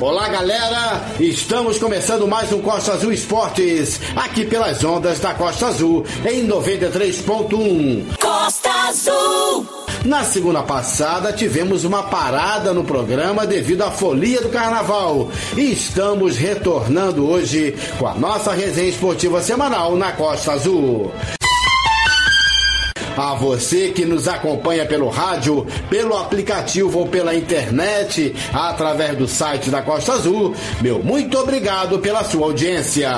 Olá, galera! Estamos começando mais um Costa Azul Esportes, aqui pelas ondas da Costa Azul, em 93.1. Costa Azul! Na segunda passada, tivemos uma parada no programa devido à folia do carnaval. E estamos retornando hoje com a nossa resenha esportiva semanal na Costa Azul. A você que nos acompanha pelo rádio, pelo aplicativo ou pela internet, através do site da Costa Azul, meu muito obrigado pela sua audiência.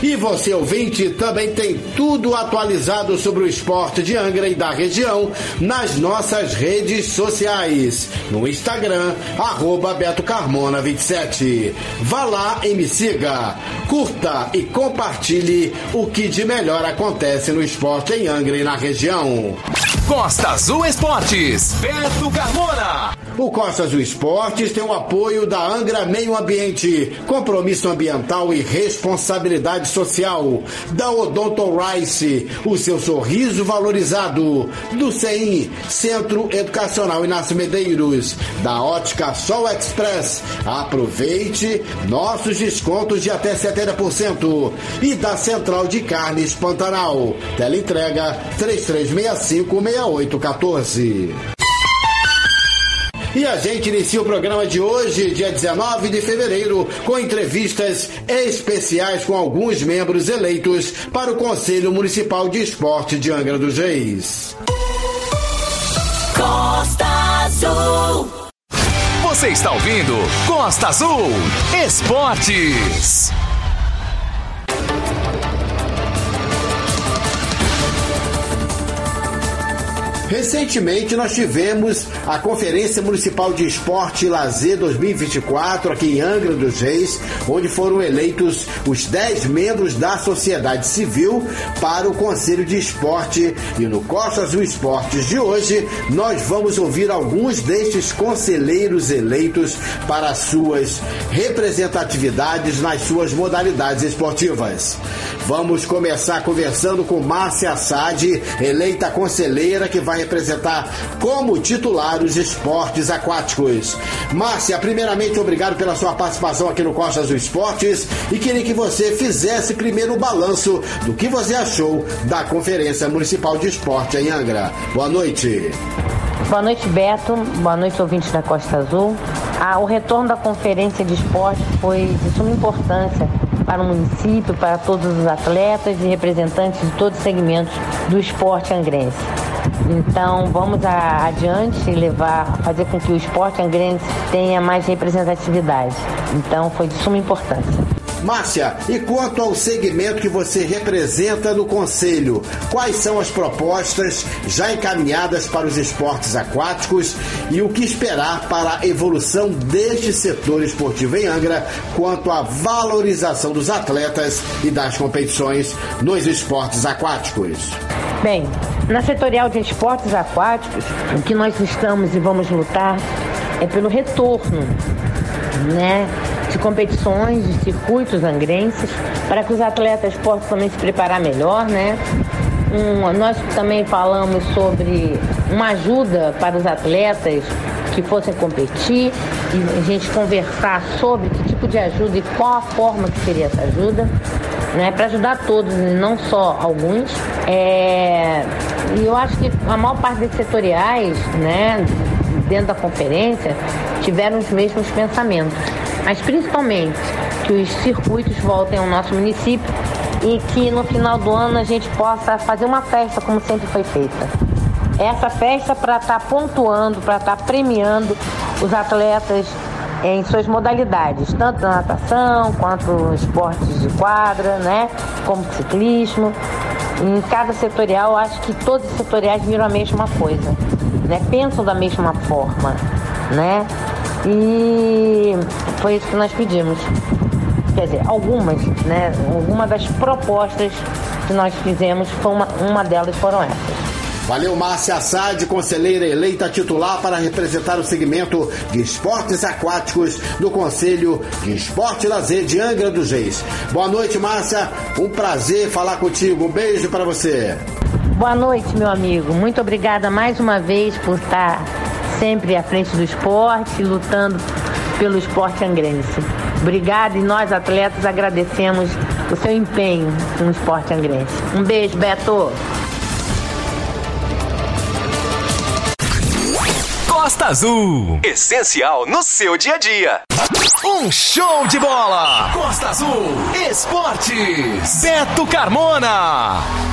E você, ouvinte, também tem tudo atualizado sobre o esporte de Angra e da região nas nossas redes sociais. No Instagram, arroba Beto Carmona 27. Vá lá e me siga, curta e compartilhe o que de melhor acontece no esporte em Angra e na região. 오. Costa Azul Esportes. Beto Carmona. O Costa Azul Esportes tem o apoio da Angra Meio Ambiente, compromisso ambiental e responsabilidade social, da Odonto Rice, o seu sorriso valorizado, do CEIM, Centro Educacional Inácio Medeiros, da Ótica Sol Express, aproveite nossos descontos de até 70% e da Central de Carnes Pantanal, teleentrega 33656814. E a gente inicia o programa de hoje, dia 19 de fevereiro, com entrevistas especiais com alguns membros eleitos para o Conselho Municipal de Esporte de Angra dos Reis. Costa Azul! Você está ouvindo Costa Azul Esportes. Recentemente nós tivemos a Conferência Municipal de Esporte e Lazer 2024 aqui em Angra dos Reis, onde foram eleitos os 10 membros da sociedade civil para o Conselho de Esporte. E no Costa Azul Esportes de hoje, nós vamos ouvir alguns destes conselheiros eleitos para suas representatividades nas suas modalidades esportivas. Vamos começar conversando com Márcia Assad, eleita conselheira que vai representar como titular os esportes aquáticos. Márcia, primeiramente, obrigado pela sua participação aqui no Costa Azul Esportes e queria que você fizesse primeiro o balanço do que você achou da Conferência Municipal de Esporte em Angra. Boa noite. Boa noite, Beto. Boa noite, ouvintes da Costa Azul. Ah, o retorno da Conferência de Esporte foi de suma importância para o município, para todos os atletas e representantes de todos os segmentos do esporte angrense. Então vamos a, adiante e levar, fazer com que o esporte angrense tenha mais representatividade. Então foi de suma importância. Márcia, e quanto ao segmento que você representa no Conselho, quais são as propostas já encaminhadas para os esportes aquáticos e o que esperar para a evolução deste setor esportivo em Angra quanto à valorização dos atletas e das competições nos esportes aquáticos? Bem, na setorial de esportes aquáticos, o que nós estamos e vamos lutar é pelo retorno, né? De competições, de circuitos angrenses, para que os atletas possam também se preparar melhor, né? Um, nós também falamos sobre uma ajuda para os atletas que fossem competir e a gente conversar sobre que tipo de ajuda e qual a forma que seria essa ajuda, né? Para ajudar todos e não só alguns. É, e eu acho que a maior parte dos setoriais, né, dentro da conferência, tiveram os mesmos pensamentos mas principalmente que os circuitos voltem ao nosso município e que no final do ano a gente possa fazer uma festa como sempre foi feita. Essa festa para estar tá pontuando, para estar tá premiando os atletas em suas modalidades, tanto na natação quanto esportes de quadra, né? Como ciclismo. Em cada setorial, acho que todos os setoriais viram a mesma coisa, né? Pensam da mesma forma, né? E foi isso que nós pedimos. Quer dizer, algumas, né? Alguma das propostas que nós fizemos, foi uma, uma delas foram essas. Valeu, Márcia Assad, conselheira eleita titular para representar o segmento de esportes aquáticos do Conselho de Esporte e Lazer de Angra dos Reis. Boa noite, Márcia. Um prazer falar contigo. Um beijo para você. Boa noite, meu amigo. Muito obrigada mais uma vez por estar sempre à frente do esporte, lutando pelo esporte angrense. Obrigada e nós, atletas, agradecemos o seu empenho no esporte angrense. Um beijo, Beto. Costa Azul. Essencial no seu dia a dia. Um show de bola. Costa Azul. Esportes. Beto Carmona.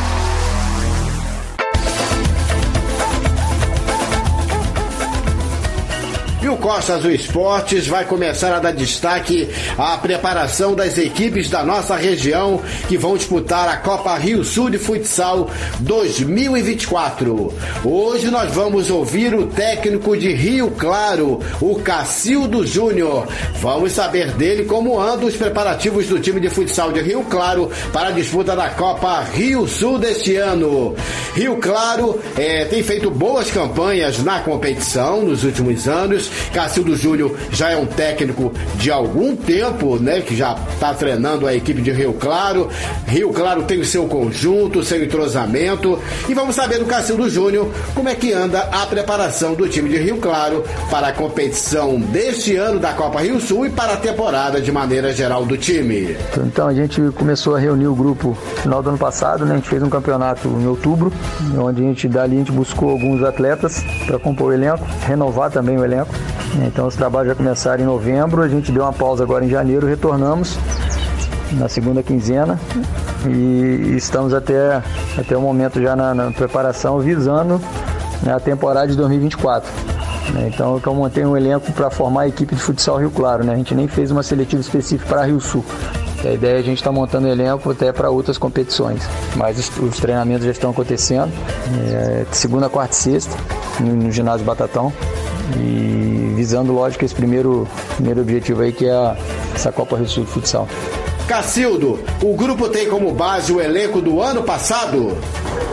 E o Costa Azul Esportes vai começar a dar destaque à preparação das equipes da nossa região que vão disputar a Copa Rio Sul de Futsal 2024. Hoje nós vamos ouvir o técnico de Rio Claro, o Cacildo Júnior. Vamos saber dele como andam os preparativos do time de futsal de Rio Claro para a disputa da Copa Rio Sul deste ano. Rio Claro é, tem feito boas campanhas na competição nos últimos anos Cacildo Júnior já é um técnico de algum tempo, né? Que já está treinando a equipe de Rio Claro. Rio Claro tem o seu conjunto, seu entrosamento. E vamos saber do Cacildo Júnior como é que anda a preparação do time de Rio Claro para a competição deste ano da Copa Rio Sul e para a temporada de maneira geral do time. Então a gente começou a reunir o grupo no final do ano passado, né? A gente fez um campeonato em outubro, onde a gente dali a gente buscou alguns atletas para compor o elenco, renovar também o elenco. Então os trabalhos já começaram em novembro, a gente deu uma pausa agora em janeiro, retornamos na segunda quinzena e estamos até, até o momento já na, na preparação visando né, a temporada de 2024. Né. Então eu montei um elenco para formar a equipe de futsal Rio Claro. Né? A gente nem fez uma seletiva específica para Rio Sul. A ideia é a gente estar tá montando elenco até para outras competições. Mas os, os, treinamentos já estão acontecendo. É, segunda, quarta e sexta, no, no ginásio Batatão e visando, lógico, esse primeiro, primeiro objetivo aí que é a, essa Copa Rio Sul de Futsal. Cacildo, o grupo tem como base o elenco do ano passado?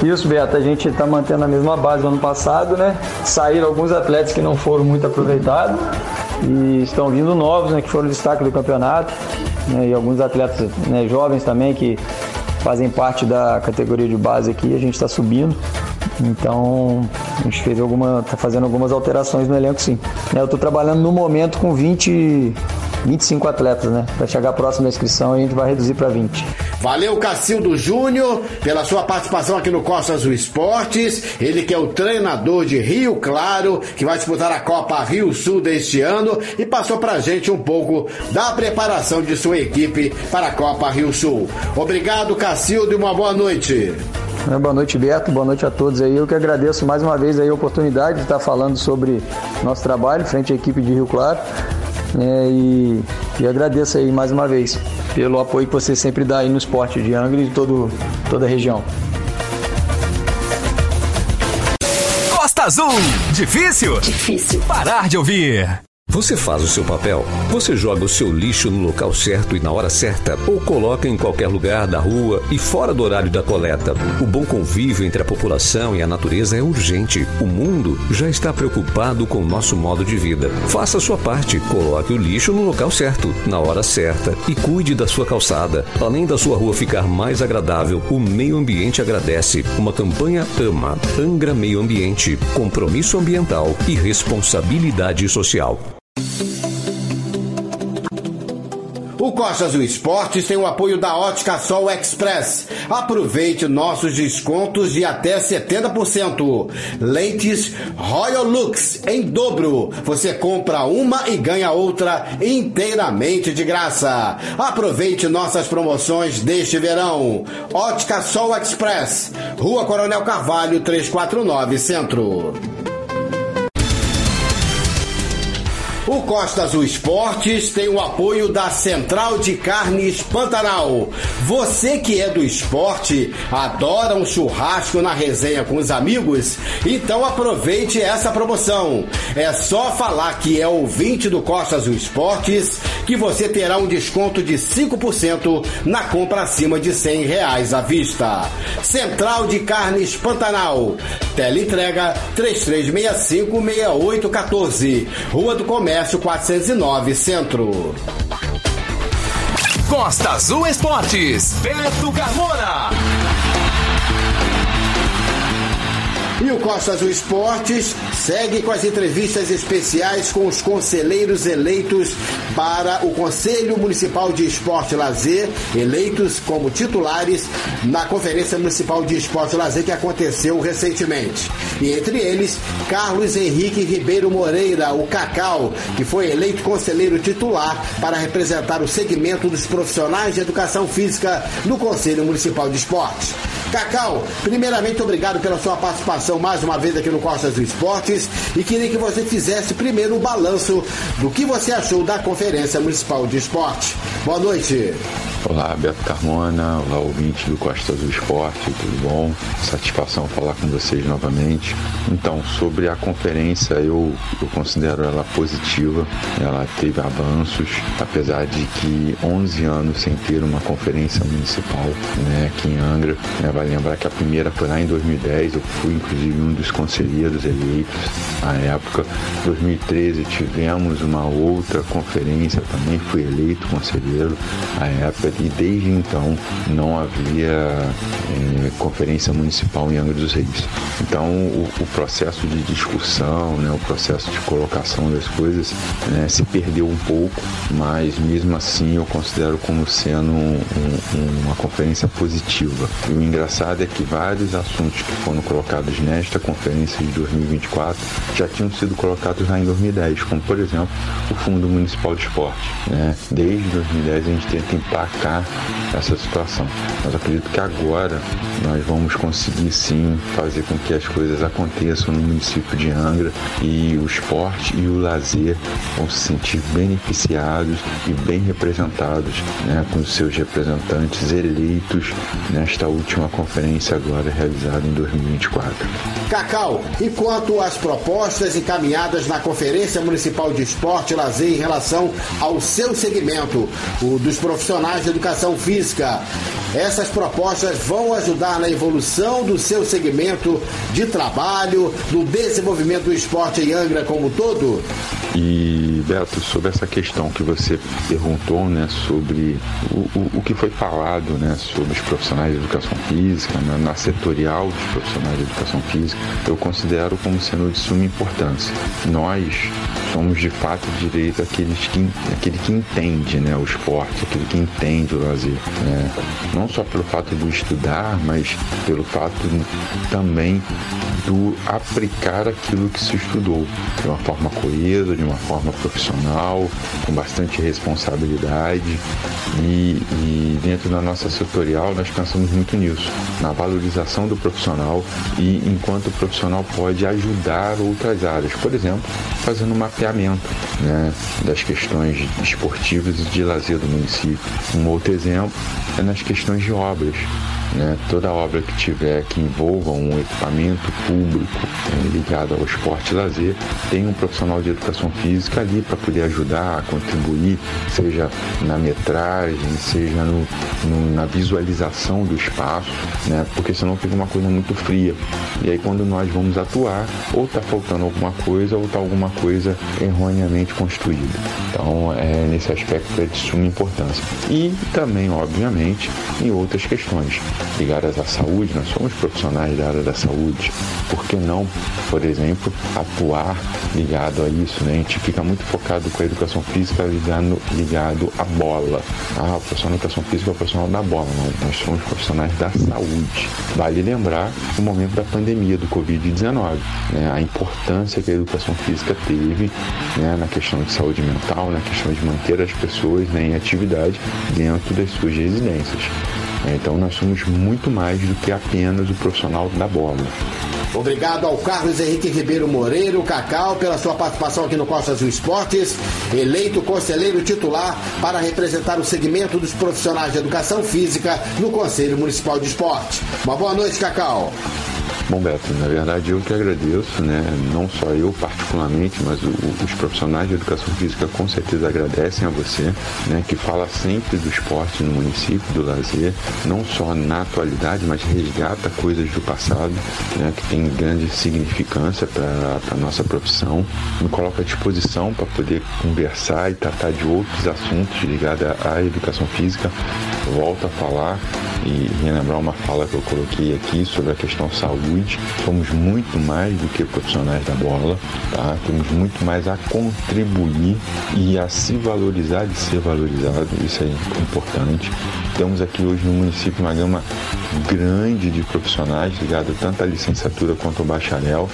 Isso, Beto, a gente está mantendo a mesma base do ano passado, né? Saíram alguns atletas que não foram muito aproveitados e estão vindo novos, né, que foram destaque do campeonato, né, e alguns atletas né, jovens também que fazem parte da categoria de base aqui, a gente está subindo. Então, a gente fez alguma, tá fazendo algumas alterações no elenco, sim. Eu estou trabalhando no momento com 20, 25 atletas, né? Para chegar próximo da inscrição, a gente vai reduzir para 20. Valeu, Cacildo Júnior, pela sua participação aqui no Costa Azul Esportes. Ele que é o treinador de Rio Claro, que vai disputar a Copa Rio Sul deste ano e passou pra gente um pouco da preparação de sua equipe para a Copa Rio Sul. Obrigado, Cacildo, e uma boa noite. Né, boa noite, Beto. Boa noite a todos aí. Eu que agradeço mais uma vez aí a oportunidade de estar falando sobre nosso trabalho frente à equipe de Rio Claro. Né, e, e agradeço aí mais uma vez pelo apoio que você sempre dá aí no esporte de Angra e de todo, toda a região. Costa Azul. Difícil? Difícil. Parar de ouvir. Você faz o seu papel? Você joga o seu lixo no local certo e na hora certa? Ou coloca em qualquer lugar da rua e fora do horário da coleta? O bom convívio entre a população e a natureza é urgente. O mundo já está preocupado com o nosso modo de vida. Faça a sua parte. Coloque o lixo no local certo, na hora certa e cuide da sua calçada. Além da sua rua ficar mais agradável, o meio ambiente agradece. Uma campanha AMA, Angra Meio Ambiente, Compromisso Ambiental e Responsabilidade Social. O Costa Azul Esportes tem o apoio da Ótica Sol Express. Aproveite nossos descontos de até 70%. Lentes Royal Lux em dobro. Você compra uma e ganha outra inteiramente de graça. Aproveite nossas promoções deste verão. Ótica Sol Express. Rua Coronel Carvalho 349 Centro. O Costa Azul Esportes tem o apoio da Central de Carnes Pantanal. Você que é do esporte, adora um churrasco na resenha com os amigos? Então aproveite essa promoção. É só falar que é ouvinte do Costa Azul Esportes que você terá um desconto de 5% na compra acima de 100 reais à vista. Central de Carnes Pantanal. Teleentrega 3365 6814. Rua do Comércio Comércio 409 Centro. Costa Azul Esportes, Beto Carmona. E o Costa Azul Esportes segue com as entrevistas especiais com os conselheiros eleitos para o Conselho Municipal de Esporte e Lazer, eleitos como titulares na Conferência Municipal de Esporte e Lazer que aconteceu recentemente. E entre eles, Carlos Henrique Ribeiro Moreira, o Cacau, que foi eleito conselheiro titular para representar o segmento dos profissionais de educação física no Conselho Municipal de Esportes. Cacau, primeiramente obrigado pela sua participação mais uma vez aqui no Costas do Esportes e queria que você fizesse primeiro o balanço do que você achou da Conferência Municipal de Esporte. Boa noite. Olá, Beto Carmona, olá, ouvinte do Costa do Esporte, tudo bom? Satisfação falar com vocês novamente. Então, sobre a conferência, eu, eu considero ela positiva, ela teve avanços, apesar de que 11 anos sem ter uma conferência municipal né, aqui em Angra. Né, lembrar que a primeira foi lá em 2010, eu fui inclusive um dos conselheiros eleitos na época. Em 2013 tivemos uma outra conferência, também fui eleito conselheiro na época e desde então não havia é, conferência municipal em Angra dos Reis. Então o, o, processo de discussão, né, o processo de colocação das coisas né, se perdeu um pouco, mas mesmo assim eu considero como sendo um, um, uma conferência positiva. E o engraçado é que vários assuntos que foram colocados nesta conferência de 2024 já tinham sido colocados lá em 2010, como por exemplo o Fundo Municipal de Esporte. Né? Desde 2010 a gente tenta emplacar essa situação. Mas acredito que agora nós vamos conseguir sim fazer com que as coisas aconteçam no município de Angra e o esporte e o lazer vão se sentir beneficiados e bem representados né, com seus representantes eleitos nesta última conferência agora realizada em 2024. Cacau, e quanto às propostas encaminhadas na Conferência Municipal de Esporte e Lazer em relação ao seu segmento, o dos profissionais de educação física. Essas propostas vão ajudar na evolução do seu segmento de trabalho, no desenvolvimento do esporte em Angra como todo? E, Beto, sobre essa questão que você perguntou, né, sobre o, o, o que foi falado, né, sobre os profissionais de educação física, né, na setorial dos profissionais de educação física, eu considero como sendo de suma importância. Nós somos, de fato, direito aqueles que, aquele que entende, né, o esporte, aquele que entende o lazer, né, não só pelo fato do estudar, mas pelo fato também do aplicar aquilo que se estudou de uma forma coesa, de uma forma profissional, com bastante responsabilidade e, e dentro da nossa setorial nós pensamos muito nisso, na valorização do profissional e enquanto o profissional pode ajudar outras áreas, por exemplo, fazendo um mapeamento né, das questões esportivas e de lazer do município. Um outro exemplo é nas questões de obras. Né? Toda obra que tiver que envolva um equipamento público né, ligado ao esporte e lazer, tem um profissional de educação física ali para poder ajudar, contribuir, seja na metragem, seja no, no, na visualização do espaço, né? porque senão fica uma coisa muito fria. E aí quando nós vamos atuar, ou está faltando alguma coisa, ou está alguma coisa erroneamente construída. Então, é, nesse aspecto é de suma importância. E também, obviamente, em outras questões ligadas à saúde, nós somos profissionais da área da saúde, por que não, por exemplo, atuar ligado a isso? Né? A gente fica muito focado com a educação física ligado, ligado à bola. Ah, o profissional de educação física é o profissional da bola, não, nós somos profissionais da saúde. Vale lembrar o momento da pandemia do Covid-19, né? a importância que a educação física teve né? na questão de saúde mental, na questão de manter as pessoas né, em atividade dentro das suas residências. Então nós somos muito mais do que apenas o profissional da bola. Obrigado ao Carlos Henrique Ribeiro Moreiro, Cacau, pela sua participação aqui no Costa Azul Esportes, eleito conselheiro titular para representar o segmento dos profissionais de educação física no Conselho Municipal de Esporte. Uma boa noite, Cacau. Bom, Beto, na verdade eu que agradeço, né? Não só eu particularmente, mas o, os profissionais de educação física com certeza agradecem a você, né? Que fala sempre do esporte no município, do lazer, não só na atualidade, mas resgata coisas do passado, né? Que tem grande significância para a nossa profissão. Me coloca à disposição para poder conversar e tratar de outros assuntos ligados à educação física. Volto a falar e relembrar uma fala que eu coloquei aqui sobre a questão saúde. Somos muito mais do que profissionais da bola, tá? Temos muito mais a contribuir e a se valorizar e ser valorizado. Isso é importante. Temos aqui hoje no município uma gama grande de profissionais ligados tanto à licenciatura quanto ao bacharel.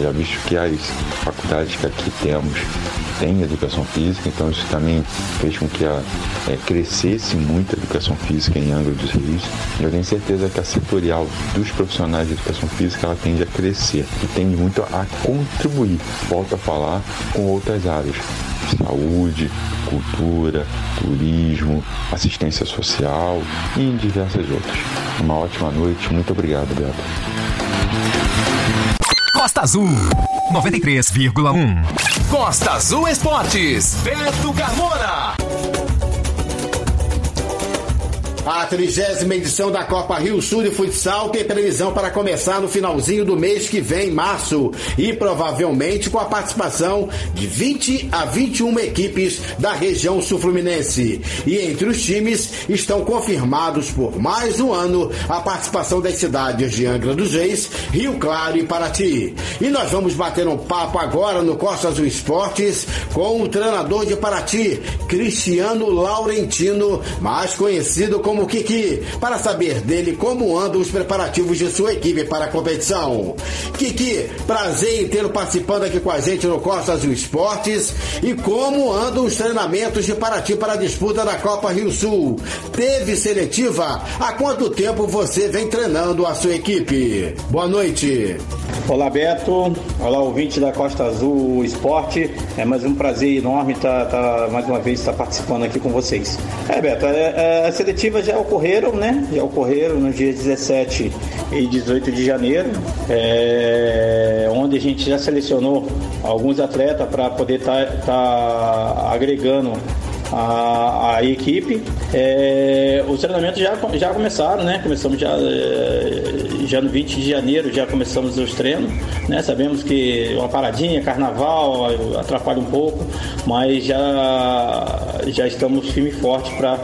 Já visto que as faculdades que aqui temos têm educação física, então isso também fez com que a, é, crescesse muito a educação física em Angra dos Reis. Eu tenho certeza que a setorial dos profissionais de educação física ela tende a crescer e tende muito a contribuir, volto a falar, com outras áreas saúde, cultura, turismo, assistência social e diversas outras. Uma ótima noite, muito obrigado, Beto. Costa Azul 93,1. Costa Azul Esportes, Beto Carmona. A trigésima edição da Copa Rio Sul de Futsal tem previsão para começar no finalzinho do mês que vem, março, e provavelmente com a participação de 20 a 21 equipes da região sul-fluminense. E entre os times estão confirmados por mais um ano a participação das cidades de Angra dos Reis, Rio Claro e Paraty. E nós vamos bater um papo agora no Costa Azul Esportes com o treinador de Paraty, Cristiano Laurentino, mais conhecido como como Kiki, para saber dele como andam os preparativos de sua equipe para a competição. Kiki, prazer em tê-lo participando aqui com a gente no Costa Azul Esportes e como andam os treinamentos de Paraty para a disputa da Copa Rio Sul. Teve seletiva? Há quanto tempo você vem treinando a sua equipe? Boa noite. Olá Beto, olá ouvinte da Costa Azul Esporte, é mais um prazer enorme estar, tá, tá, mais uma vez estar participando aqui com vocês. É Beto, é, é, as já ocorreram, né? Já ocorreram nos dias 17 e 18 de janeiro, é, onde a gente já selecionou alguns atletas para poder estar tá, tá agregando a, a equipe. É, os treinamentos já, já começaram, né? Começamos já, é, já no 20 de janeiro, já começamos os treinos. Né? Sabemos que uma paradinha, carnaval, atrapalha um pouco, mas já, já estamos firme e forte para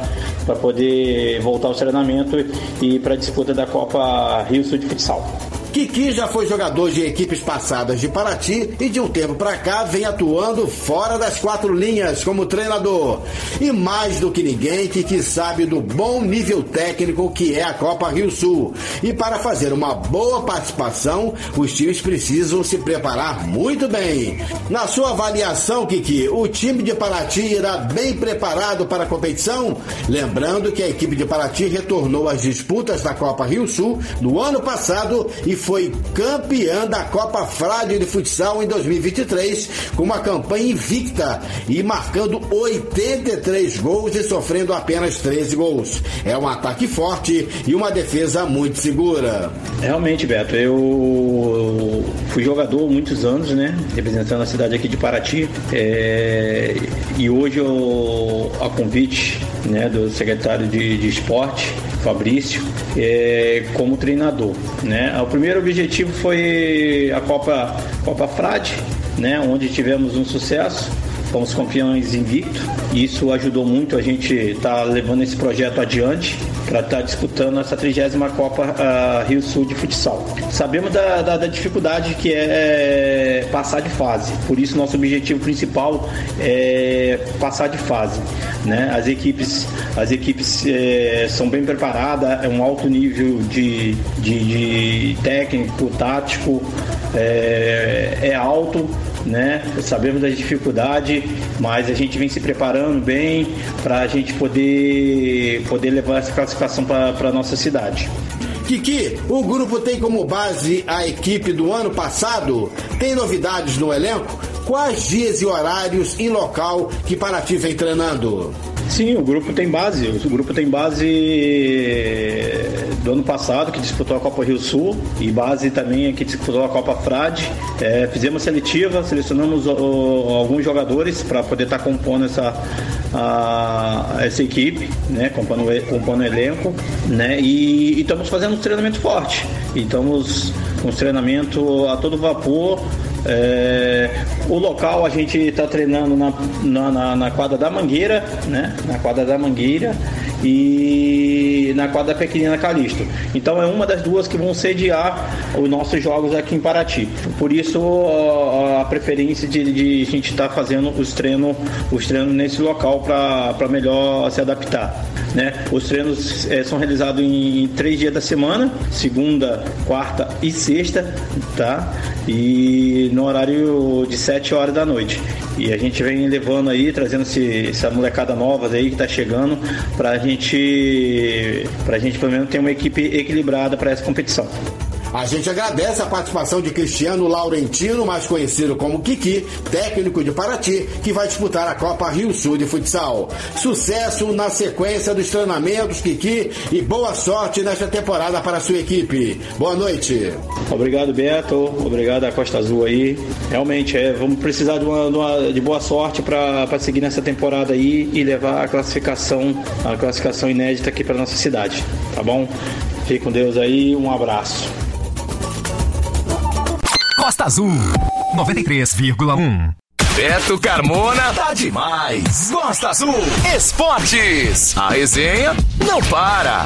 poder voltar ao treinamento e para a disputa da Copa Rio Sul de Futsal. Kiki já foi jogador de equipes passadas de Paraty e de um tempo para cá vem atuando fora das quatro linhas como treinador. E mais do que ninguém, Kiki sabe do bom nível técnico que é a Copa Rio Sul. E para fazer uma boa participação, os times precisam se preparar muito bem. Na sua avaliação, Kiki, o time de Paraty irá bem preparado para a competição? Lembrando que a equipe de Paraty retornou às disputas da Copa Rio Sul no ano passado e foi campeã da Copa Frade de Futsal em 2023, com uma campanha invicta e marcando 83 gols e sofrendo apenas 13 gols. É um ataque forte e uma defesa muito segura. Realmente, Beto, eu fui jogador muitos anos, né? Representando a cidade aqui de Paraty. É... E hoje, eu, a convite né, do secretário de, de esporte, Fabrício, é, como treinador. Né? O primeiro objetivo foi a Copa, Copa Frade, né, onde tivemos um sucesso fomos campeões invicto e isso ajudou muito a gente estar tá levando esse projeto adiante para estar tá disputando essa trigésima Copa uh, Rio Sul de futsal. Sabemos da, da, da, dificuldade que é passar de fase, por isso nosso objetivo principal é passar de fase. Né? As equipes, as equipes é, são bem preparadas, é um alto nível de, de, de técnico, tático, é, é alto né? Sabemos das dificuldades, mas a gente vem se preparando bem para a gente poder, poder levar essa classificação para a nossa cidade. Kiki, o grupo tem como base a equipe do ano passado? Tem novidades no elenco? Quais dias e horários e local que Paraty vem treinando? Sim, o grupo tem base. O grupo tem base do ano passado, que disputou a Copa Rio Sul, e base também que disputou a Copa Frade. É, fizemos seletiva, selecionamos o, o, alguns jogadores para poder estar tá compondo essa, a, essa equipe, né, compondo, compondo elenco, né, e, e estamos fazendo um treinamento forte. E estamos com um treinamento a todo vapor, é, o local a gente está treinando na, na, na, quadra da Mangueira, né? Na quadra da Mangueira e na quadra Pequenina Calixto. Então é uma das duas que vão sediar os nossos jogos aqui em Paraty. Por isso a, preferência de, de, a gente estar tá fazendo os treinos, os treinos nesse local para melhor se adaptar. Né? Os treinos é, são realizados em, em, três dias da semana, segunda, quarta e sexta, tá? E no horário de 7 horas da noite. E a gente vem levando aí, trazendo esse, essa molecada nova aí que está chegando, para a gente, pra gente pelo menos ter uma equipe equilibrada para essa competição. A gente agradece a participação de Cristiano Laurentino, mais conhecido como Kiki, técnico de Paraty, que vai disputar a Copa Rio Sul de Futsal. Sucesso na sequência dos treinamentos, Kiki, e boa sorte nesta temporada para a sua equipe. Boa noite. Obrigado, Beto. Obrigado a Costa Azul aí. Realmente, é, vamos precisar de, uma, de, uma, de boa sorte para seguir nessa temporada aí e levar a classificação, a classificação inédita aqui para nossa cidade. Tá bom? Fique com Deus aí. Um abraço. Costa Azul 93,1. Beto Carmona tá demais. Costa Azul Esportes. A resenha não para.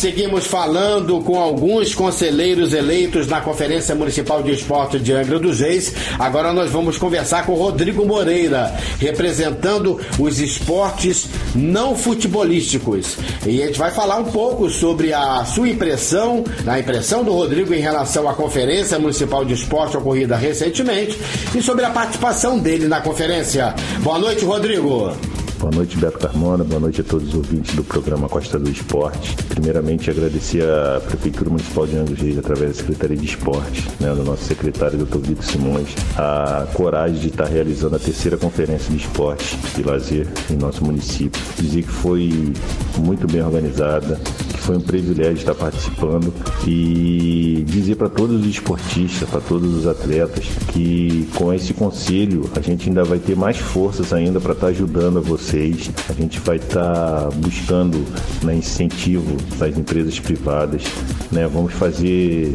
Seguimos falando com alguns conselheiros eleitos na Conferência Municipal de Esporte de Angra dos Reis. Agora nós vamos conversar com Rodrigo Moreira, representando os esportes não futebolísticos. E a gente vai falar um pouco sobre a sua impressão, a impressão do Rodrigo em relação à Conferência Municipal de Esporte ocorrida recentemente e sobre a participação dele na conferência. Boa noite, Rodrigo. Boa noite, Beto Carmona. Boa noite a todos os ouvintes do programa Costa do Esporte. Primeiramente, agradecer à Prefeitura Municipal de Angra Reis, através da Secretaria de Esporte, né, do nosso secretário, Dr. Vitor Simões, a coragem de estar realizando a terceira Conferência de Esporte e Lazer em nosso município. Dizer que foi muito bem organizada, foi um privilégio estar participando e dizer para todos os esportistas, para todos os atletas, que com esse conselho a gente ainda vai ter mais forças ainda para estar ajudando a você vocês. A gente vai estar tá buscando né, incentivo das empresas privadas. Né? Vamos fazer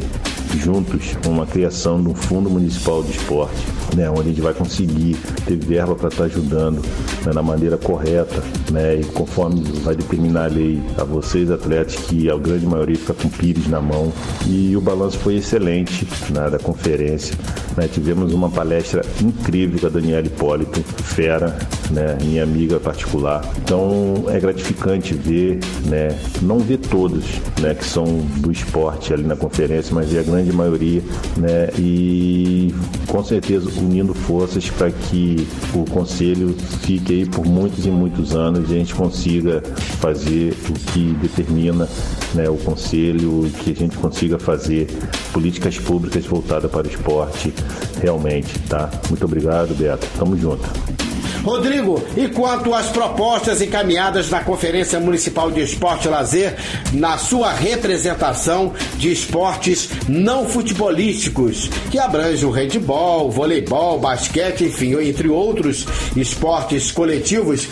juntos uma criação de um fundo municipal de esporte, né, onde a gente vai conseguir ter verba para estar tá ajudando né, na maneira correta, né, e conforme vai determinar a lei a vocês atletas que a grande maioria fica com pires na mão e o balanço foi excelente né, da conferência. Né, tivemos uma palestra incrível com a Daniela Hipólito, fera, né, minha amiga particular. Então é gratificante ver, né, não ver todos né, que são do esporte ali na conferência, mas ver a grande maioria, né, e com certeza unindo forças para que o conselho fique aí por muitos e muitos anos e a gente consiga fazer o que determina né, o conselho, que a gente consiga fazer políticas públicas voltadas para o esporte realmente, tá? Muito obrigado, Beto. Tamo junto. Rodrigo, e quanto às propostas encaminhadas na Conferência Municipal de Esporte e Lazer, na sua representação de esportes não futebolísticos, que abrange o handball, voleibol, basquete, enfim, entre outros esportes coletivos,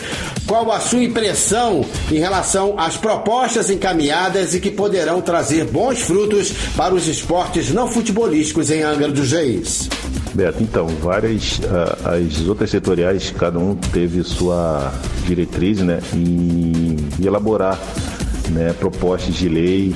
qual a sua impressão em relação às propostas encaminhadas e que poderão trazer bons frutos para os esportes não futebolísticos em Angra dos Reis? Beto, então, várias uh, as outras setoriais, cada um teve sua diretriz, né, em elaborar, né, propostas de lei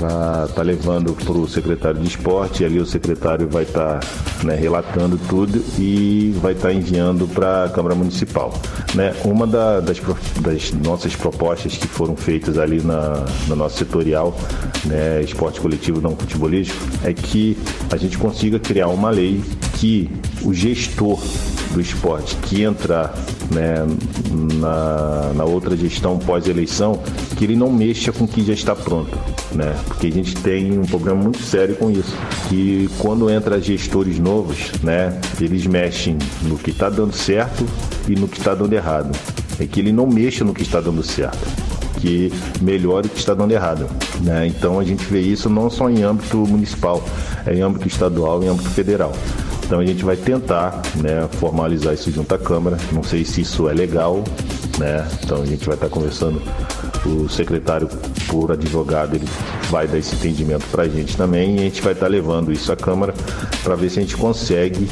para tá levando para o secretário de esporte, e ali o secretário vai estar tá, né, relatando tudo e vai estar tá enviando para a Câmara Municipal. Né? Uma da, das, das, nossas propostas que foram feitas ali na, no nosso setorial, né, esporte coletivo não futebolístico, é que a gente consiga criar uma lei que o gestor do esporte que entrar né, na, na outra gestão pós-eleição, que ele não mexa com o que já está pronto. Né? Porque a gente tem um problema muito sério com isso. Que quando entra gestores novos, né, eles mexem no que está dando certo e no que está dando errado. É que ele não mexa no que está dando certo que melhore o que está dando errado. Né? Então a gente vê isso não só em âmbito municipal, é em âmbito estadual em âmbito federal. Então a gente vai tentar né, formalizar isso junto à Câmara. Não sei se isso é legal, né? Então a gente vai estar conversando. O secretário por advogado ele vai dar esse entendimento para a gente também e a gente vai estar levando isso à Câmara para ver se a gente consegue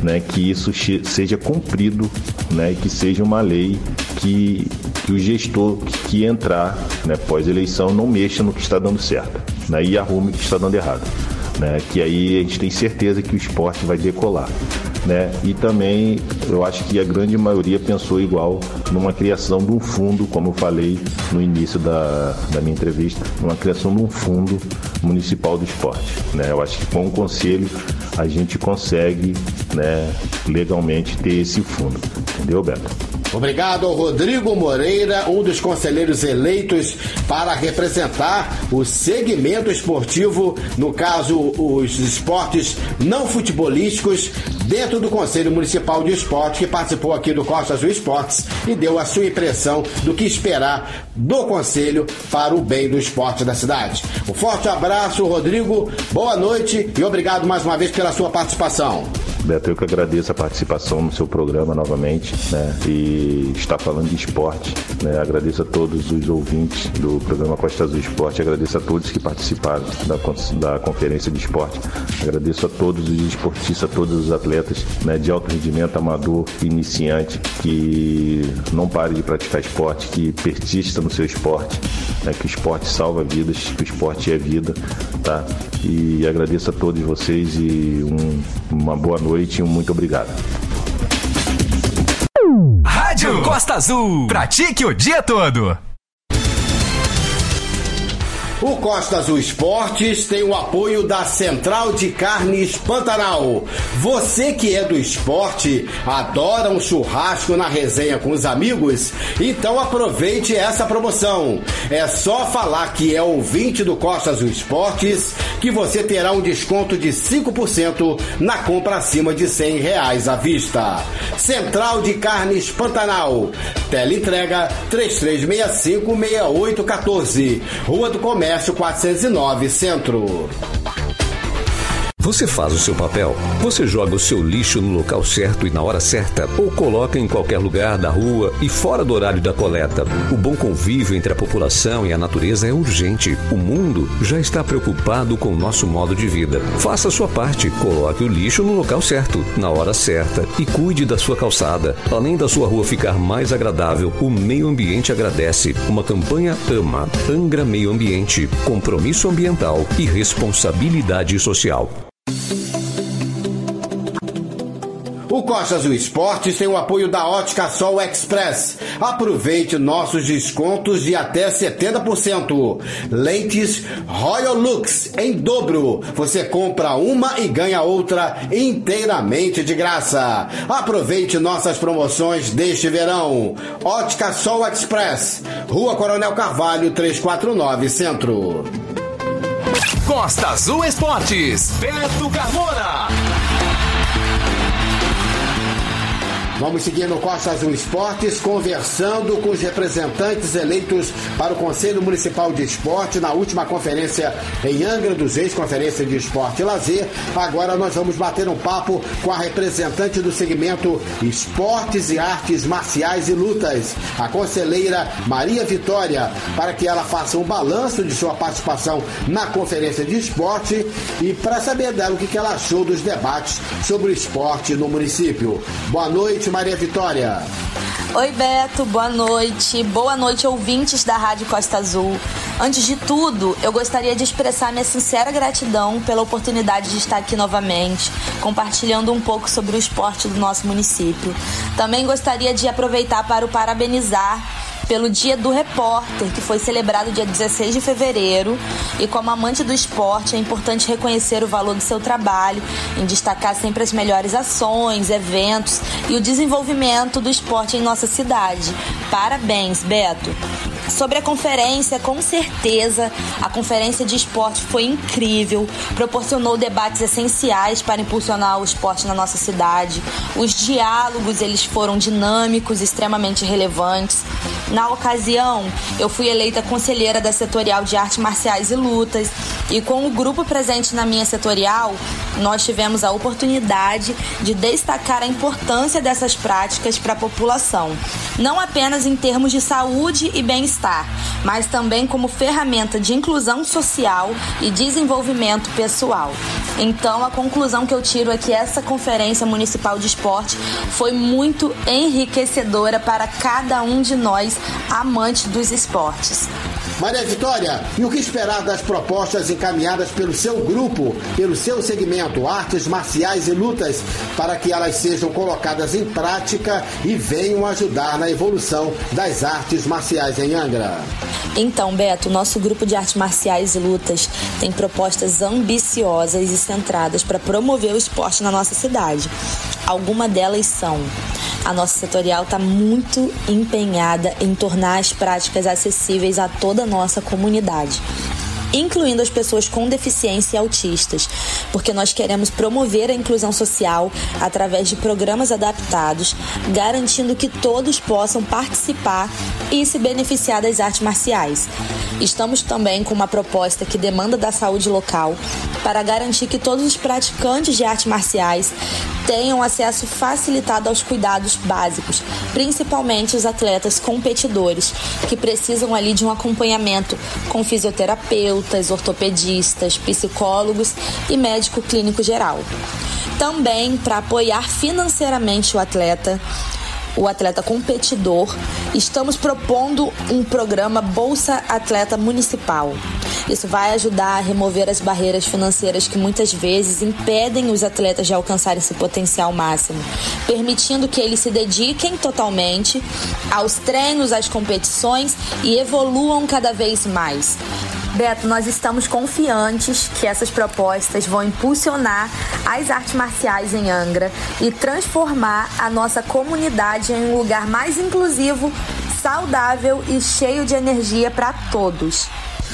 né, que isso seja cumprido né, que seja uma lei que, que o gestor que entrar né, pós-eleição não mexa no que está dando certo né, e arrume o que está dando errado né? Que aí a gente tem certeza que o esporte vai decolar. Né? E também eu acho que a grande maioria pensou igual numa criação de um fundo, como eu falei no início da, da minha entrevista, uma criação de um fundo municipal do esporte. Né? Eu acho que com o conselho a gente consegue né, legalmente ter esse fundo. Entendeu, Beto? Obrigado ao Rodrigo Moreira, um dos conselheiros eleitos para representar o segmento esportivo, no caso, os esportes não futebolísticos, dentro do Conselho Municipal de Esporte, que participou aqui do Costa Azul Esportes e deu a sua impressão do que esperar do Conselho para o bem do esporte da cidade. Um forte abraço, Rodrigo, boa noite e obrigado mais uma vez pela sua participação. Beto, eu que agradeço a participação no seu programa novamente, né? E estar falando de esporte, né? Agradeço a todos os ouvintes do programa Costa Azul Esporte, agradeço a todos que participaram da, da conferência de esporte, agradeço a todos os esportistas, a todos os atletas, né? De alto rendimento, amador, iniciante, que não pare de praticar esporte, que persista no seu esporte, né? Que o esporte salva vidas, que o esporte é vida, tá? E agradeço a todos vocês e um, uma boa noite noite e um muito obrigado. Rádio Costa Azul. Pratique o dia todo. O Costa Azul Esportes tem o apoio da Central de Carnes Pantanal. Você que é do esporte, adora um churrasco na resenha com os amigos? Então aproveite essa promoção. É só falar que é ouvinte do Costa Azul Esportes que você terá um desconto de 5% na compra acima de 100 reais à vista. Central de Carnes Pantanal. Teleentrega 3365 6814. Rua do Comércio Comércio 409 Centro. Você faz o seu papel? Você joga o seu lixo no local certo e na hora certa? Ou coloca em qualquer lugar da rua e fora do horário da coleta? O bom convívio entre a população e a natureza é urgente. O mundo já está preocupado com o nosso modo de vida. Faça a sua parte, coloque o lixo no local certo, na hora certa e cuide da sua calçada. Além da sua rua ficar mais agradável, o meio ambiente agradece. Uma campanha AMA, Angra Meio Ambiente, Compromisso Ambiental e Responsabilidade Social. O Costa Azul Esportes tem o apoio da Ótica Sol Express. Aproveite nossos descontos de até 70%. Lentes Royal Lux em dobro. Você compra uma e ganha outra inteiramente de graça. Aproveite nossas promoções deste verão. Ótica Sol Express, Rua Coronel Carvalho 349 Centro. Costa Azul Esportes, Beto Carmona. Vamos seguir no Costa Azul Esportes, conversando com os representantes eleitos para o Conselho Municipal de Esporte na última conferência em Angra dos Reis, Conferência de Esporte e Lazer. Agora nós vamos bater um papo com a representante do segmento Esportes e Artes Marciais e Lutas, a conselheira Maria Vitória, para que ela faça um balanço de sua participação na Conferência de Esporte e para saber dela o que ela achou dos debates sobre o esporte no município. Boa noite, Maria Vitória. Oi, Beto, boa noite. Boa noite, ouvintes da Rádio Costa Azul. Antes de tudo, eu gostaria de expressar minha sincera gratidão pela oportunidade de estar aqui novamente, compartilhando um pouco sobre o esporte do nosso município. Também gostaria de aproveitar para o parabenizar pelo Dia do Repórter, que foi celebrado dia 16 de fevereiro. E como amante do esporte, é importante reconhecer o valor do seu trabalho, em destacar sempre as melhores ações, eventos e o desenvolvimento do esporte em nossa cidade. Parabéns, Beto! Sobre a conferência, com certeza, a conferência de esporte foi incrível, proporcionou debates essenciais para impulsionar o esporte na nossa cidade. Os diálogos, eles foram dinâmicos, extremamente relevantes. Na ocasião, eu fui eleita conselheira da setorial de artes marciais e lutas, e com o grupo presente na minha setorial, nós tivemos a oportunidade de destacar a importância dessas práticas para a população, não apenas em termos de saúde e bem-estar, mas também como ferramenta de inclusão social e desenvolvimento pessoal. Então, a conclusão que eu tiro é que essa Conferência Municipal de Esporte foi muito enriquecedora para cada um de nós amantes dos esportes. Maria Vitória, e o que esperar das propostas encaminhadas pelo seu grupo, pelo seu segmento Artes Marciais e Lutas, para que elas sejam colocadas em prática e venham ajudar na evolução das artes marciais em Angra? Então, Beto, nosso grupo de artes marciais e lutas tem propostas ambiciosas e centradas para promover o esporte na nossa cidade. Algumas delas são. A nossa setorial está muito empenhada em tornar as práticas acessíveis a toda a nossa comunidade incluindo as pessoas com deficiência e autistas, porque nós queremos promover a inclusão social através de programas adaptados, garantindo que todos possam participar e se beneficiar das artes marciais. Estamos também com uma proposta que demanda da saúde local para garantir que todos os praticantes de artes marciais tenham acesso facilitado aos cuidados básicos, principalmente os atletas competidores, que precisam ali de um acompanhamento com ortopedistas, psicólogos e médico clínico geral. Também para apoiar financeiramente o atleta, o atleta competidor, estamos propondo um programa Bolsa Atleta Municipal. Isso vai ajudar a remover as barreiras financeiras que muitas vezes impedem os atletas de alcançar esse potencial máximo, permitindo que eles se dediquem totalmente aos treinos, às competições e evoluam cada vez mais. Beto, nós estamos confiantes que essas propostas vão impulsionar as artes marciais em Angra e transformar a nossa comunidade em um lugar mais inclusivo, saudável e cheio de energia para todos.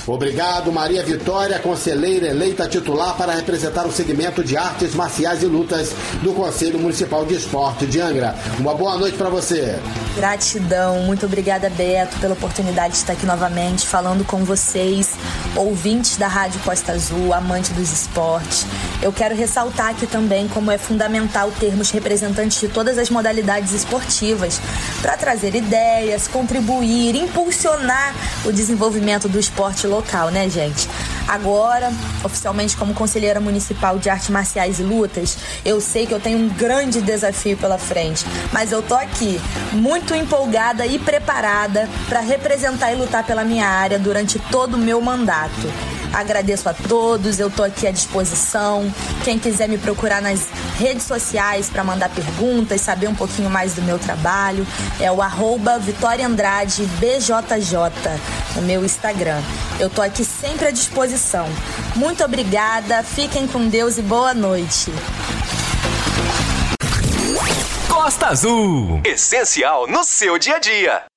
Obrigado, Maria Vitória, conselheira eleita titular para representar o segmento de artes marciais e lutas do Conselho Municipal de Esporte de Angra. Uma boa noite para você. Gratidão, muito obrigada, Beto, pela oportunidade de estar aqui novamente falando com vocês, ouvintes da Rádio Costa Azul, amante dos esportes. Eu quero ressaltar aqui também como é fundamental termos representantes de todas as modalidades esportivas para trazer ideias, contribuir, impulsionar o desenvolvimento do esporte local local, né, gente? Agora, oficialmente como conselheira municipal de artes marciais e lutas, eu sei que eu tenho um grande desafio pela frente, mas eu tô aqui muito empolgada e preparada para representar e lutar pela minha área durante todo o meu mandato. Agradeço a todos, eu tô aqui à disposição. Quem quiser me procurar nas redes sociais para mandar perguntas, saber um pouquinho mais do meu trabalho, é o arroba Vitória Andrade BJJ no meu Instagram. Eu tô aqui sempre à disposição. Muito obrigada, fiquem com Deus e boa noite. Costa Azul. Essencial no seu dia a dia.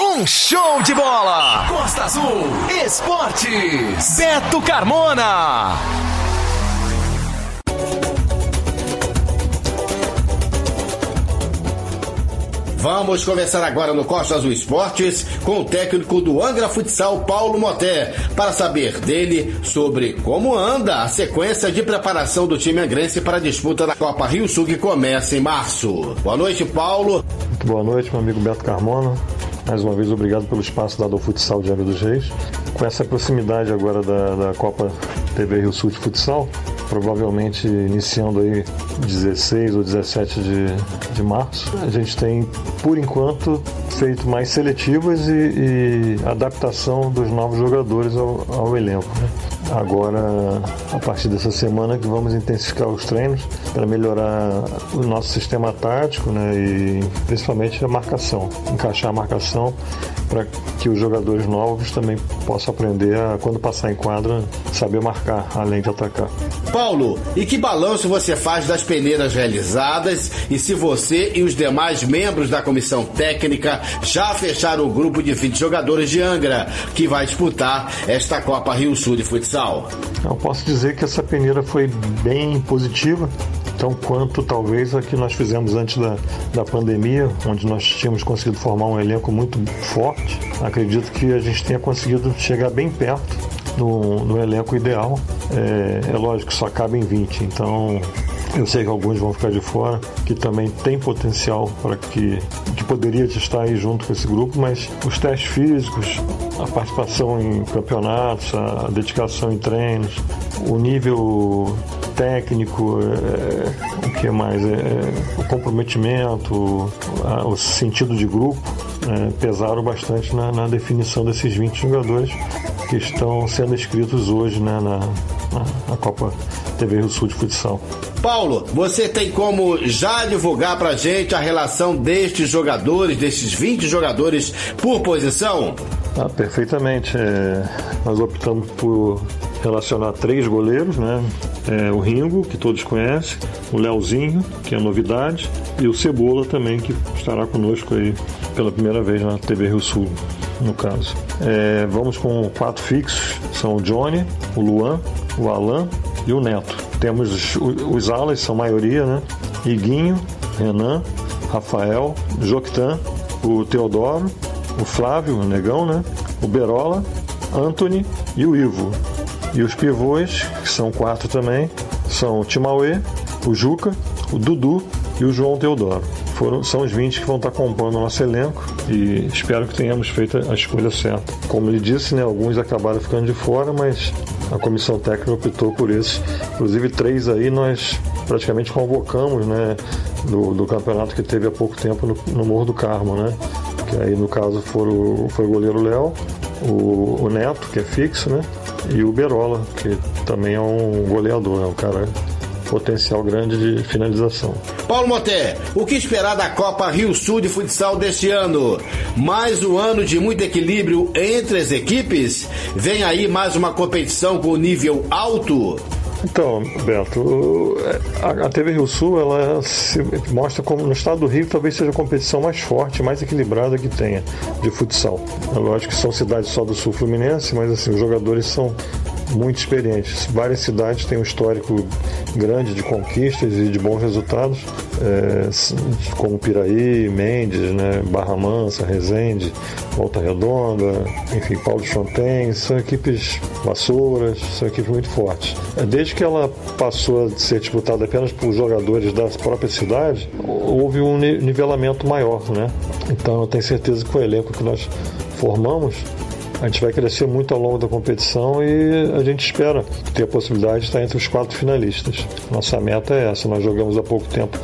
Um show de bola! Costa Azul Esportes. Beto Carmona. Vamos conversar agora no Costa Azul Esportes com o técnico do Angra Futsal, Paulo Moté, para saber dele sobre como anda a sequência de preparação do time angrense para a disputa da Copa Rio Sul que começa em março. Boa noite, Paulo. Muito boa noite, meu amigo Beto Carmona. Mais uma vez, obrigado pelo espaço dado ao futsal de Angra dos Reis. Com essa proximidade agora da, da Copa TV Rio Sul de Futsal, provavelmente iniciando aí 16 ou 17 de, de março. A gente tem, por enquanto, feito mais seletivas e, e adaptação dos novos jogadores ao, ao elenco. Né? agora, a partir dessa semana, que vamos intensificar os treinos para melhorar o nosso sistema tático né, e principalmente a marcação, encaixar a marcação para que os jogadores novos também possam aprender a, quando passar em quadra, saber marcar, além de atacar. Paulo, e que balanço você faz das peneiras realizadas e se você e os demais membros da comissão técnica já fecharam o grupo de 20 jogadores de Angra que vai disputar esta Copa Rio Sul de Futsal? Eu posso dizer que essa peneira foi bem positiva tão quanto talvez a que nós fizemos antes da, da pandemia, onde nós tínhamos conseguido formar um elenco muito forte. Acredito que a gente tenha conseguido chegar bem perto no, no elenco ideal. É, é lógico que só cabe em 20, então eu sei que alguns vão ficar de fora, que também tem potencial para que, que poderia estar aí junto com esse grupo, mas os testes físicos, a participação em campeonatos, a dedicação em treinos, o nível técnico, é, o que mais? É, o comprometimento, a, o sentido de grupo é, pesaram bastante na, na, definição desses 20 jogadores que estão sendo inscritos hoje né, na, na, na Copa TV Rio Sul de Futsal. Paulo, você tem como já divulgar pra gente a relação destes jogadores, destes 20 jogadores por posição? Ah, perfeitamente. É, nós optamos por relacionar três goleiros, né? É, o Ringo, que todos conhecem, o Leozinho, que é novidade, e o Cebola também, que estará conosco aí pela primeira vez na TV Rio Sul, no caso. É, vamos com quatro fixos, são o Johnny, o Luan, o Alan e o Neto. Temos os, os alas, são maioria, né? Iguinho, Renan, Rafael, Joctan, o Teodoro, o Flávio, o Negão, né? O Berola, Anthony e o Ivo. E os pivôs, que são quatro também, são o Timauê, o Juca, o Dudu e o João Teodoro. Foram, são os 20 que vão estar compondo o nosso elenco e espero que tenhamos feito a escolha certa. Como ele disse, né, alguns acabaram ficando de fora, mas a comissão técnica optou por esses. Inclusive, três aí nós praticamente convocamos né, do, do campeonato que teve há pouco tempo no, no Morro do Carmo. Né? Que aí, no caso, foram, foi o goleiro Léo, o, o Neto, que é fixo, né? E o Berola, que também é um goleador, é um cara potencial grande de finalização. Paulo Moté, o que esperar da Copa Rio Sul de Futsal deste ano? Mais um ano de muito equilíbrio entre as equipes? Vem aí mais uma competição com nível alto? Então, Beto, a TV Rio Sul ela se mostra como no estado do Rio talvez seja a competição mais forte, mais equilibrada que tenha de futsal. É lógico que são cidades só do sul fluminense, mas assim, os jogadores são muito experientes. Várias cidades têm um histórico grande de conquistas e de bons resultados, é, como Piraí, Mendes, né, Barra Mansa, Resende, Volta Redonda, enfim, Paulo Chonten, são equipes vassouras, são equipes muito fortes. É, desde que ela passou a ser disputada apenas por jogadores da própria cidade, houve um nivelamento maior, né? Então eu tenho certeza que o elenco que nós formamos a gente vai crescer muito ao longo da competição e a gente espera ter a possibilidade de estar entre os quatro finalistas. Nossa meta é essa. Nós jogamos há pouco tempo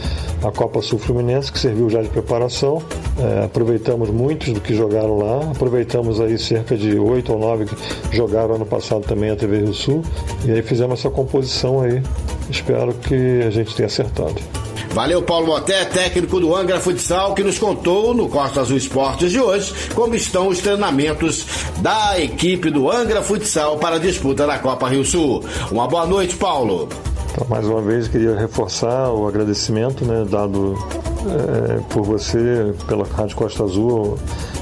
a Copa Sul Fluminense, que serviu já de preparação. É, aproveitamos muitos do que jogaram lá, aproveitamos aí cerca de oito ou nove que jogaram ano passado também a TV Rio Sul, e aí fizemos essa composição aí. Espero que a gente tenha acertado. Valeu, Paulo Moté, técnico do Angra Futsal, que nos contou no Costa Azul Esportes de hoje como estão os treinamentos da equipe do Angra Futsal para a disputa da Copa Rio Sul. Uma boa noite, Paulo. Então, mais uma vez, queria reforçar o agradecimento né, dado é, por você, pela Rádio Costa Azul,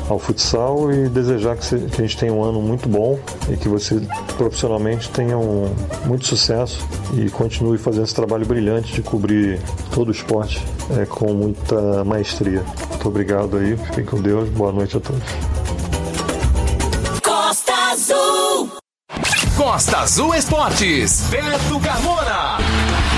ao futsal e desejar que, você, que, a gente tenha um ano muito bom e que você profissionalmente tenha um, muito sucesso e continue fazendo esse trabalho brilhante de cobrir todo o esporte é, com muita maestria. Muito obrigado aí, fiquem com Deus, boa noite a todos. Costa Azul. Costa Azul Esportes, Beto Carmona.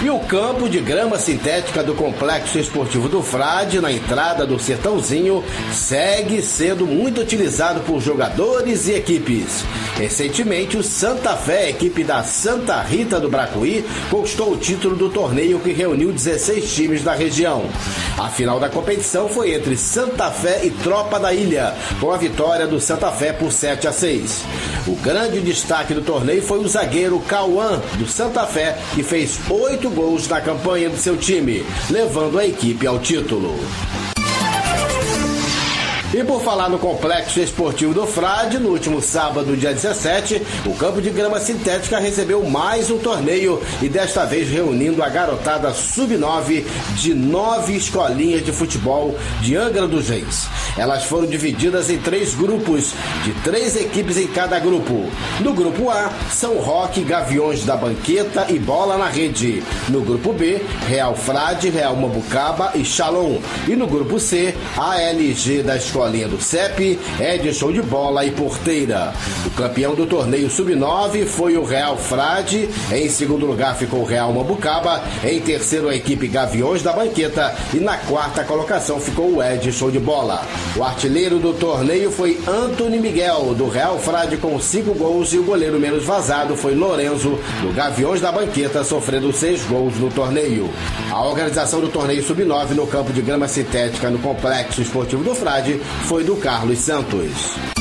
E o campo de grama sintética do Complexo Esportivo do Frade, na entrada do Sertãozinho, segue sendo muito utilizado por jogadores e equipes. Recentemente, o Santa Fé, equipe da Santa Rita do Bracuí, conquistou o título do torneio que reuniu 16 times da região. A final da competição foi entre Santa Fé e Tropa da Ilha, com a vitória do Santa Fé por 7 a 6. O grande destaque do torneio foi o zagueiro Cauã, do Santa Fé, que fez oito gols na campanha do seu time, levando a equipe ao título. E por falar no Complexo Esportivo do Frade, no último sábado, dia 17, o campo de grama sintética recebeu mais um torneio e desta vez reunindo a garotada sub-9 de nove escolinhas de futebol de Angra dos Reis. Elas foram divididas em três grupos, de três equipes em cada grupo. No grupo A, São Roque, Gaviões da Banqueta e Bola na Rede. No grupo B, Real Frade, Real Mabucaba e Shalom. E no grupo C, ALG da Escolinha do CEP, Edson de Bola e Porteira. O campeão do torneio Sub-9 foi o Real Frade. Em segundo lugar ficou o Real Mabucaba. Em terceiro, a equipe Gaviões da Banqueta. E na quarta colocação ficou o Edson de Bola. O artilheiro do torneio foi Anthony Miguel, do Real Frade, com cinco gols, e o goleiro menos vazado foi Lorenzo, do Gaviões da Banqueta, sofrendo seis gols no torneio. A organização do torneio Sub-9 no campo de grama sintética no Complexo Esportivo do Frade foi do Carlos Santos.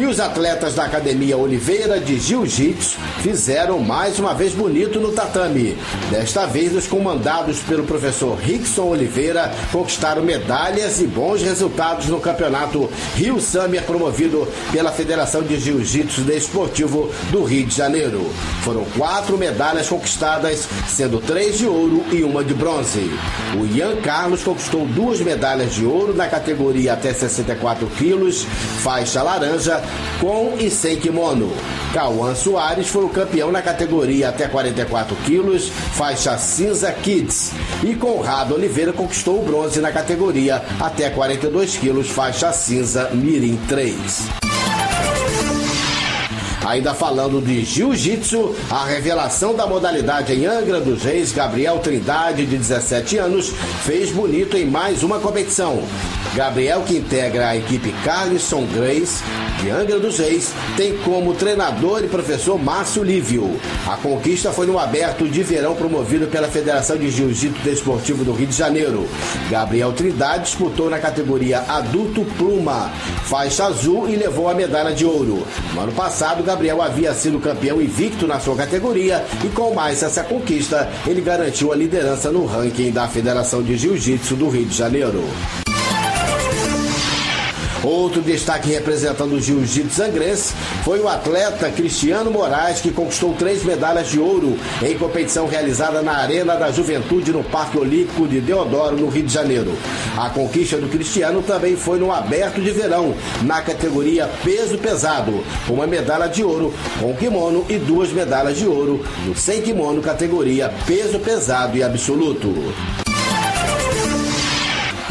E os atletas da Academia Oliveira de Jiu-Jitsu fizeram mais uma vez bonito no tatame. Desta vez, os comandados pelo professor Rickson Oliveira conquistaram medalhas e bons resultados no campeonato Rio Summer promovido pela Federação de Jiu-Jitsu Desportivo do Rio de Janeiro. Foram quatro medalhas conquistadas, sendo três de ouro e uma de bronze. O Ian Carlos conquistou duas medalhas de ouro na categoria até 64 quilos, faixa laranja, com e sem kimono. Cauã Soares foi o campeão na categoria até 44 quilos, faixa cinza kids. E Conrado Oliveira conquistou o bronze na categoria até 42 quilos, faixa cinza mirim 3. Ainda falando de jiu-jitsu, a revelação da modalidade em Angra dos Reis, Gabriel Trindade, de 17 anos, fez bonito em mais uma competição. Gabriel, que integra a equipe Carlson Grace, de Angra dos Reis, tem como treinador e professor Márcio Lívio. A conquista foi no aberto de verão promovido pela Federação de Jiu-Jitsu Desportivo do Rio de Janeiro. Gabriel Trindade disputou na categoria adulto pluma, faixa azul e levou a medalha de ouro. No ano passado, Gabriel havia sido campeão invicto na sua categoria e com mais essa conquista, ele garantiu a liderança no ranking da Federação de Jiu-Jitsu do Rio de Janeiro. Outro destaque representando o jiu-jitsu angrense foi o atleta Cristiano Moraes, que conquistou três medalhas de ouro em competição realizada na Arena da Juventude no Parque Olímpico de Deodoro, no Rio de Janeiro. A conquista do Cristiano também foi no aberto de verão, na categoria peso pesado, uma medalha de ouro com kimono e duas medalhas de ouro no sem kimono categoria peso pesado e absoluto.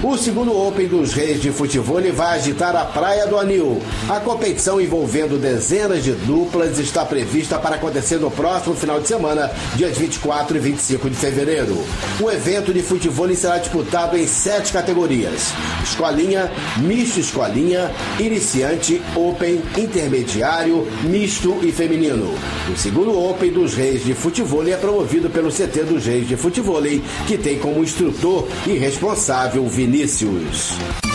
O segundo Open dos Reis de Futebol vai agitar a Praia do Anil. A competição envolvendo dezenas de duplas está prevista para acontecer no próximo final de semana, dias 24 e 25 de fevereiro. O evento de futebol será disputado em sete categorias: escolinha, misto escolinha, iniciante, Open, intermediário, misto e feminino. O segundo Open dos Reis de Futebol é promovido pelo CT dos Reis de Futebol, que tem como instrutor e responsável Vinícius Vinícius.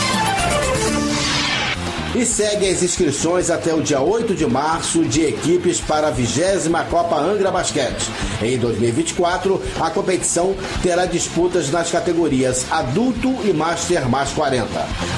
E segue as inscrições até o dia 8 de março de equipes para a 20 Copa Angra Basquete. Em 2024, a competição terá disputas nas categorias adulto e master mais 40.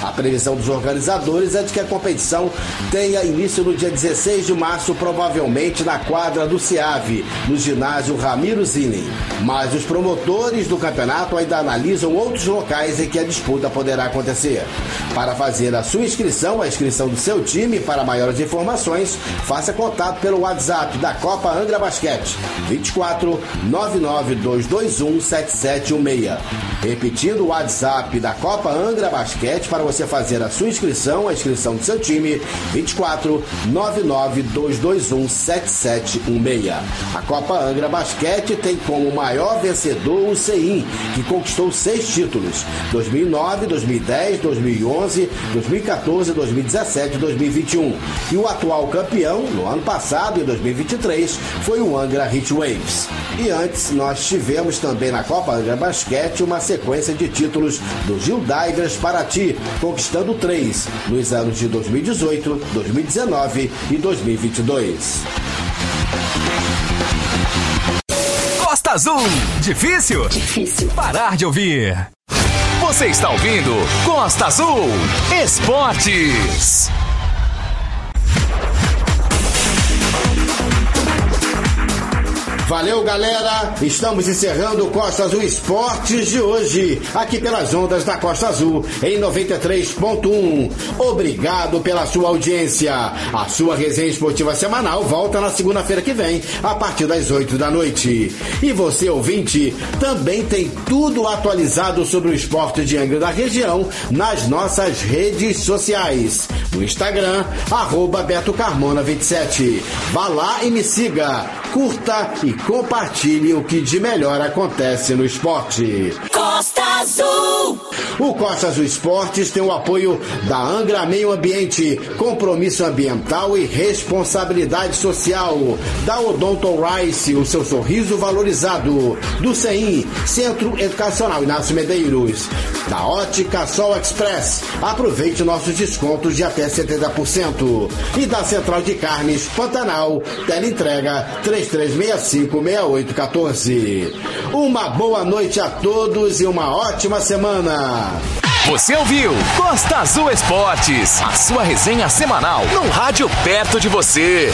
A previsão dos organizadores é de que a competição tenha início no dia 16 de março, provavelmente na quadra do CIAV, no ginásio Ramiro Zini. Mas os promotores do campeonato ainda analisam outros locais em que a disputa poderá acontecer. Para fazer a sua inscrição, a inscrição inscrição do seu time. Para maiores informações, faça contato pelo WhatsApp da Copa Angra Basquete 24 99221 7716. Repetindo o WhatsApp da Copa Angra Basquete para você fazer a sua inscrição, a inscrição do seu time 24 99221 7716. A Copa Angra Basquete tem como maior vencedor o CEIM, que conquistou seis títulos: 2009, 2010, 2011, 2014, 2017 e 2021. E o atual campeão, no ano passado, em 2023, foi o Angra Heat Waves. E antes, nós tivemos também na Copa Angra Basquete uma sequência de títulos do Gil Divers Paraty, conquistando três nos anos de 2018, 2019 e 2022. Costa Azul. Difícil? Difícil. Parar de ouvir. Você está ouvindo Costa Azul Esportes. Valeu, galera! Estamos encerrando o Costa Azul Esportes de hoje, aqui pelas ondas da Costa Azul, em 93.1. Obrigado pela sua audiência. A sua resenha esportiva semanal volta na segunda-feira que vem, a partir das 8 da noite. E você, ouvinte, também tem tudo atualizado sobre o esporte de Angra da região nas nossas redes sociais. No Instagram, arroba Beto Carmona 27. Vá lá e me siga, curta e compartilhe o que de melhor acontece no esporte. Costa Azul. O Costa Azul Esportes tem o apoio da Angra Meio Ambiente, compromisso ambiental e responsabilidade social. Da Odonto Rice, o seu sorriso valorizado. Do CEIM, Centro Educacional Inácio Medeiros. Da Ótica Sol Express, aproveite nossos descontos de até 70%. E da Central de Carnes Pantanal, teleentrega 33656814. Uma boa noite a todos e uma ótima semana. Você ouviu Costa Azul Esportes, a sua resenha semanal no rádio perto de você.